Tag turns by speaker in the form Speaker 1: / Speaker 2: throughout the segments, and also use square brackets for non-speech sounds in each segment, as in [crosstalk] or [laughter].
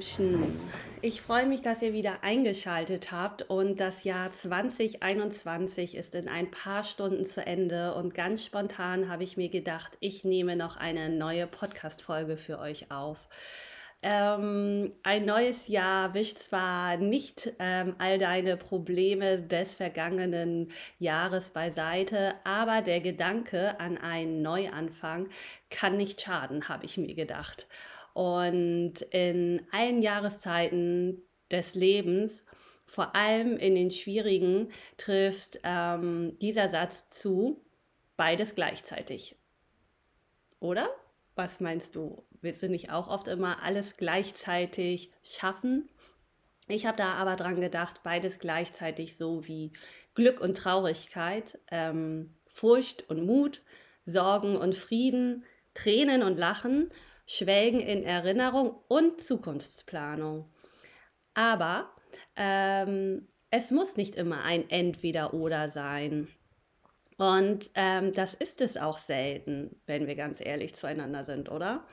Speaker 1: Hübschen. Ich freue mich, dass ihr wieder eingeschaltet habt und das Jahr 2021 ist in ein paar Stunden zu Ende und ganz spontan habe ich mir gedacht, ich nehme noch eine neue Podcast-Folge für euch auf. Ähm, ein neues Jahr wischt zwar nicht ähm, all deine Probleme des vergangenen Jahres beiseite, aber der Gedanke an einen Neuanfang kann nicht schaden, habe ich mir gedacht. Und in allen Jahreszeiten des Lebens, vor allem in den schwierigen, trifft ähm, dieser Satz zu, beides gleichzeitig. Oder? Was meinst du? Willst du nicht auch oft immer alles gleichzeitig schaffen? Ich habe da aber dran gedacht, beides gleichzeitig so wie Glück und Traurigkeit, ähm, Furcht und Mut, Sorgen und Frieden, Tränen und Lachen Schwelgen in Erinnerung und Zukunftsplanung. Aber ähm, es muss nicht immer ein Entweder-Oder sein. Und ähm, das ist es auch selten, wenn wir ganz ehrlich zueinander sind, oder?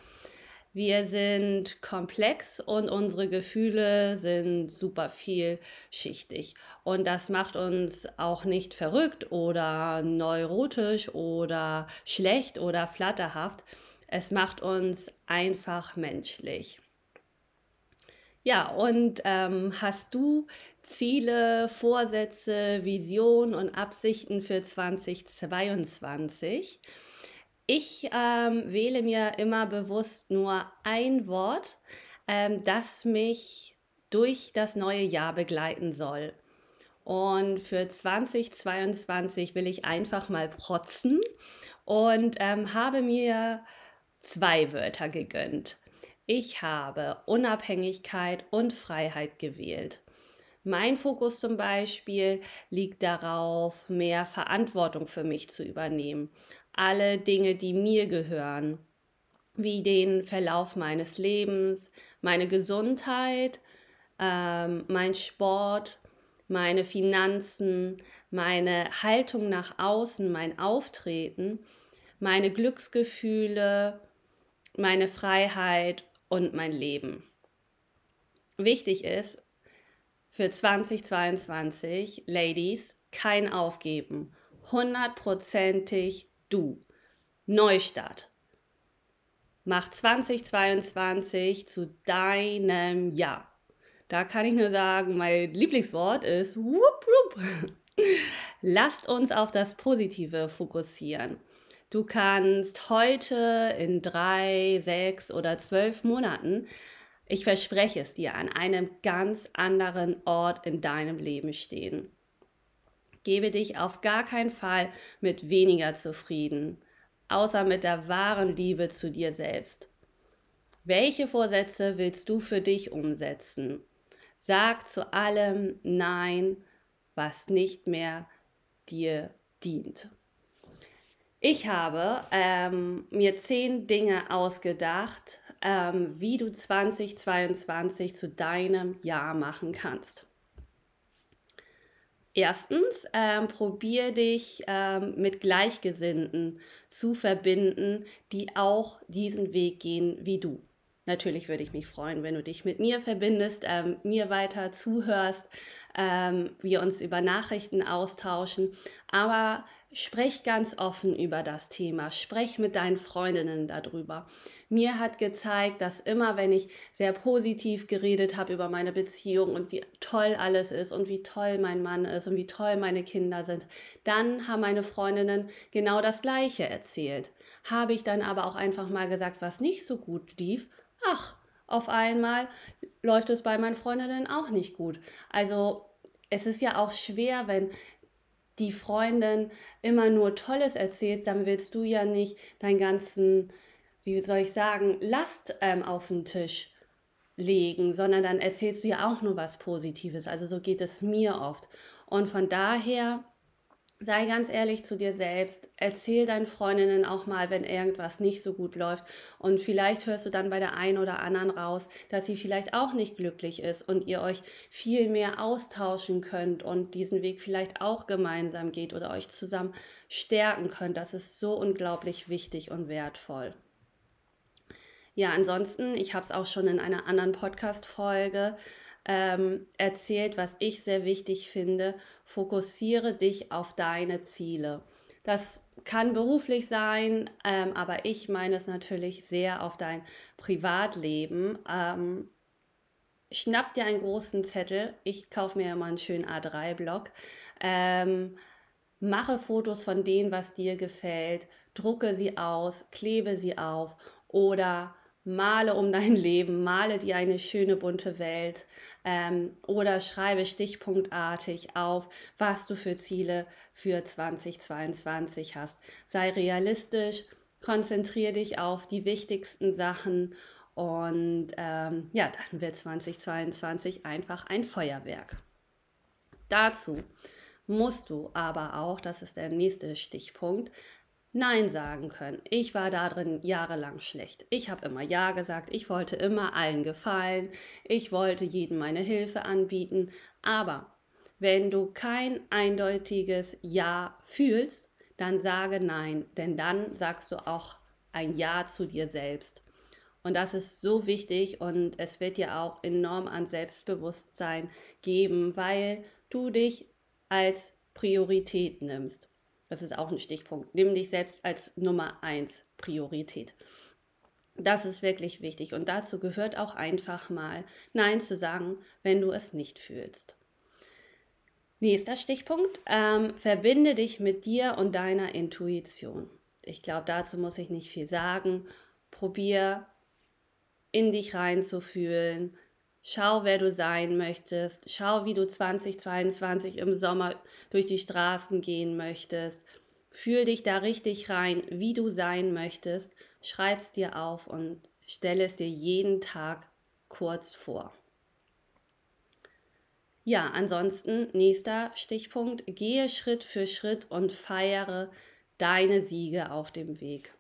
Speaker 1: Wir sind komplex und unsere Gefühle sind super vielschichtig. Und das macht uns auch nicht verrückt oder neurotisch oder schlecht oder flatterhaft, es macht uns einfach menschlich. Ja, und ähm, hast du Ziele, Vorsätze, Visionen und Absichten für 2022? Ich ähm, wähle mir immer bewusst nur ein Wort, ähm, das mich durch das neue Jahr begleiten soll. Und für 2022 will ich einfach mal protzen und ähm, habe mir zwei Wörter gegönnt. Ich habe Unabhängigkeit und Freiheit gewählt. Mein Fokus zum Beispiel liegt darauf, mehr Verantwortung für mich zu übernehmen. Alle Dinge, die mir gehören, wie den Verlauf meines Lebens, meine Gesundheit, ähm, mein Sport, meine Finanzen, meine Haltung nach außen, mein Auftreten, meine Glücksgefühle, meine Freiheit und mein Leben. Wichtig ist für 2022, Ladies, kein Aufgeben. Hundertprozentig du. Neustart. Mach 2022 zu deinem Jahr. Da kann ich nur sagen, mein Lieblingswort ist whoop, whoop. [laughs] Lasst uns auf das Positive fokussieren. Du kannst heute in drei, sechs oder zwölf Monaten, ich verspreche es dir, an einem ganz anderen Ort in deinem Leben stehen. Gebe dich auf gar keinen Fall mit weniger zufrieden, außer mit der wahren Liebe zu dir selbst. Welche Vorsätze willst du für dich umsetzen? Sag zu allem Nein, was nicht mehr dir dient. Ich habe ähm, mir zehn Dinge ausgedacht, ähm, wie du 2022 zu deinem Jahr machen kannst. Erstens, ähm, probier dich ähm, mit Gleichgesinnten zu verbinden, die auch diesen Weg gehen wie du. Natürlich würde ich mich freuen, wenn du dich mit mir verbindest, ähm, mir weiter zuhörst, ähm, wir uns über Nachrichten austauschen. Aber Sprech ganz offen über das Thema. Sprech mit deinen Freundinnen darüber. Mir hat gezeigt, dass immer, wenn ich sehr positiv geredet habe über meine Beziehung und wie toll alles ist und wie toll mein Mann ist und wie toll meine Kinder sind, dann haben meine Freundinnen genau das Gleiche erzählt. Habe ich dann aber auch einfach mal gesagt, was nicht so gut lief, ach, auf einmal läuft es bei meinen Freundinnen auch nicht gut. Also es ist ja auch schwer, wenn die Freundin immer nur Tolles erzählt, dann willst du ja nicht deinen ganzen, wie soll ich sagen, Last ähm, auf den Tisch legen, sondern dann erzählst du ja auch nur was Positives. Also so geht es mir oft. Und von daher Sei ganz ehrlich zu dir selbst. Erzähl deinen Freundinnen auch mal, wenn irgendwas nicht so gut läuft. Und vielleicht hörst du dann bei der einen oder anderen raus, dass sie vielleicht auch nicht glücklich ist und ihr euch viel mehr austauschen könnt und diesen Weg vielleicht auch gemeinsam geht oder euch zusammen stärken könnt. Das ist so unglaublich wichtig und wertvoll. Ja, ansonsten, ich habe es auch schon in einer anderen Podcast-Folge ähm, erzählt, was ich sehr wichtig finde. Fokussiere dich auf deine Ziele. Das kann beruflich sein, ähm, aber ich meine es natürlich sehr auf dein Privatleben. Ähm, schnapp dir einen großen Zettel. Ich kaufe mir immer einen schönen A3-Block. Ähm, mache Fotos von dem, was dir gefällt. Drucke sie aus, klebe sie auf oder male um dein Leben, male dir eine schöne bunte Welt ähm, oder schreibe stichpunktartig auf, was du für Ziele für 2022 hast. Sei realistisch, konzentriere dich auf die wichtigsten Sachen und ähm, ja, dann wird 2022 einfach ein Feuerwerk. Dazu musst du aber auch, das ist der nächste Stichpunkt, Nein sagen können. Ich war da drin jahrelang schlecht. Ich habe immer Ja gesagt, ich wollte immer allen gefallen, ich wollte jedem meine Hilfe anbieten, aber wenn du kein eindeutiges Ja fühlst, dann sage Nein, denn dann sagst du auch ein Ja zu dir selbst. Und das ist so wichtig und es wird dir auch enorm an Selbstbewusstsein geben, weil du dich als Priorität nimmst. Das ist auch ein Stichpunkt. Nimm dich selbst als Nummer eins Priorität. Das ist wirklich wichtig und dazu gehört auch einfach mal Nein zu sagen, wenn du es nicht fühlst. Nächster Stichpunkt, ähm, verbinde dich mit dir und deiner Intuition. Ich glaube, dazu muss ich nicht viel sagen. Probier in dich reinzufühlen, Schau, wer du sein möchtest. Schau, wie du 2022 im Sommer durch die Straßen gehen möchtest. Fühl dich da richtig rein, wie du sein möchtest. Schreib es dir auf und stelle es dir jeden Tag kurz vor. Ja, ansonsten, nächster Stichpunkt, gehe Schritt für Schritt und feiere deine Siege auf dem Weg.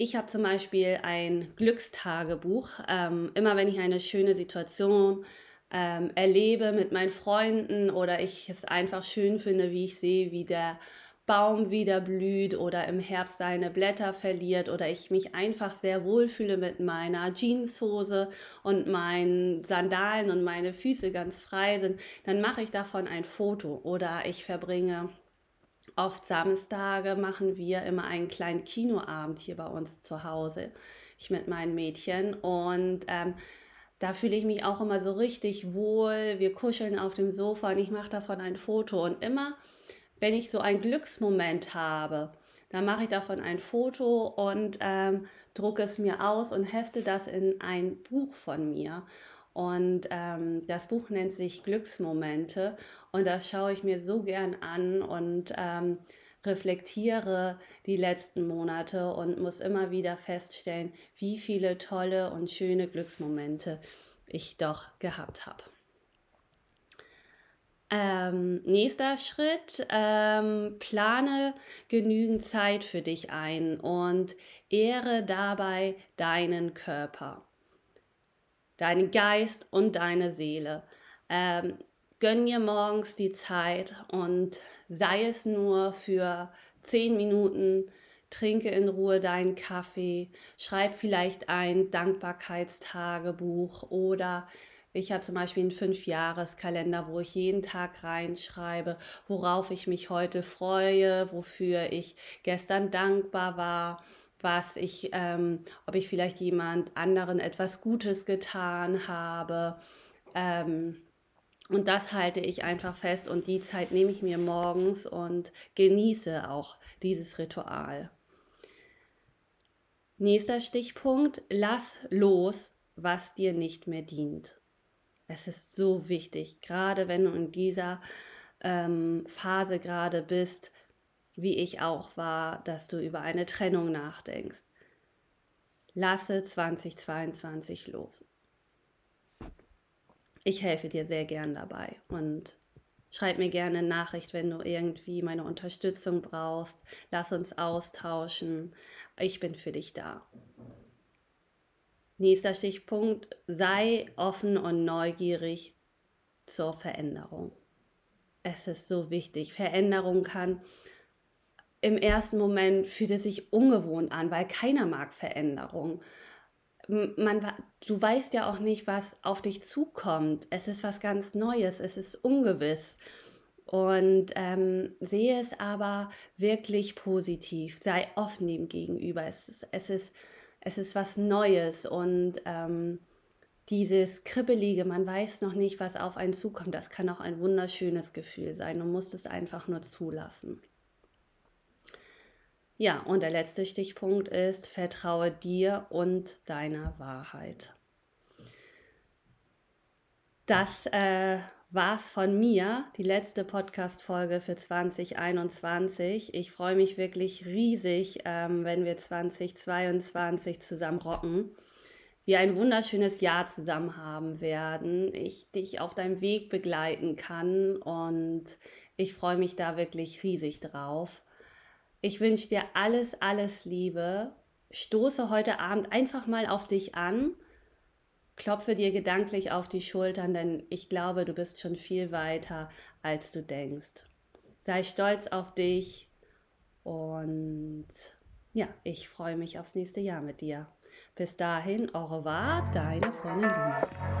Speaker 1: Ich habe zum Beispiel ein Glückstagebuch. Ähm, immer wenn ich eine schöne Situation ähm, erlebe mit meinen Freunden oder ich es einfach schön finde, wie ich sehe, wie der Baum wieder blüht oder im Herbst seine Blätter verliert oder ich mich einfach sehr wohlfühle mit meiner Jeanshose und meinen Sandalen und meine Füße ganz frei sind, dann mache ich davon ein Foto oder ich verbringe Oft Samstage machen wir immer einen kleinen Kinoabend hier bei uns zu Hause, ich mit meinen Mädchen. Und ähm, da fühle ich mich auch immer so richtig wohl. Wir kuscheln auf dem Sofa und ich mache davon ein Foto. Und immer, wenn ich so einen Glücksmoment habe, dann mache ich davon ein Foto und ähm, drucke es mir aus und hefte das in ein Buch von mir. Und ähm, das Buch nennt sich Glücksmomente und das schaue ich mir so gern an und ähm, reflektiere die letzten Monate und muss immer wieder feststellen, wie viele tolle und schöne Glücksmomente ich doch gehabt habe. Ähm, nächster Schritt, ähm, plane genügend Zeit für dich ein und ehre dabei deinen Körper deinen Geist und deine Seele. Ähm, gönn dir morgens die Zeit und sei es nur für zehn Minuten, trinke in Ruhe deinen Kaffee, schreib vielleicht ein Dankbarkeitstagebuch oder ich habe zum Beispiel einen Fünfjahreskalender, wo ich jeden Tag reinschreibe, worauf ich mich heute freue, wofür ich gestern dankbar war was ich, ähm, ob ich vielleicht jemand anderen etwas Gutes getan habe. Ähm, und das halte ich einfach fest und die Zeit nehme ich mir morgens und genieße auch dieses Ritual. Nächster Stichpunkt, lass los, was dir nicht mehr dient. Es ist so wichtig, gerade wenn du in dieser ähm, Phase gerade bist, wie ich auch war, dass du über eine Trennung nachdenkst. Lasse 2022 los. Ich helfe dir sehr gern dabei und schreib mir gerne eine Nachricht, wenn du irgendwie meine Unterstützung brauchst. Lass uns austauschen. Ich bin für dich da. Nächster Stichpunkt, sei offen und neugierig zur Veränderung. Es ist so wichtig. Veränderung kann im ersten Moment fühlt es sich ungewohnt an, weil keiner mag Veränderung. Man, du weißt ja auch nicht, was auf dich zukommt. Es ist was ganz Neues, es ist ungewiss. Und ähm, sehe es aber wirklich positiv. Sei offen dem gegenüber. Es ist, es ist, es ist was Neues und ähm, dieses Kribbelige, man weiß noch nicht, was auf einen zukommt, das kann auch ein wunderschönes Gefühl sein. Du musst es einfach nur zulassen. Ja, und der letzte Stichpunkt ist, vertraue dir und deiner Wahrheit. Das äh, war's von mir, die letzte Podcast-Folge für 2021. Ich freue mich wirklich riesig, ähm, wenn wir 2022 zusammen rocken. Wir ein wunderschönes Jahr zusammen haben werden. Ich dich auf deinem Weg begleiten kann und ich freue mich da wirklich riesig drauf. Ich wünsche dir alles, alles Liebe. Stoße heute Abend einfach mal auf dich an. Klopfe dir gedanklich auf die Schultern, denn ich glaube, du bist schon viel weiter, als du denkst. Sei stolz auf dich und ja, ich freue mich aufs nächste Jahr mit dir. Bis dahin, au revoir, deine Freundin Luna.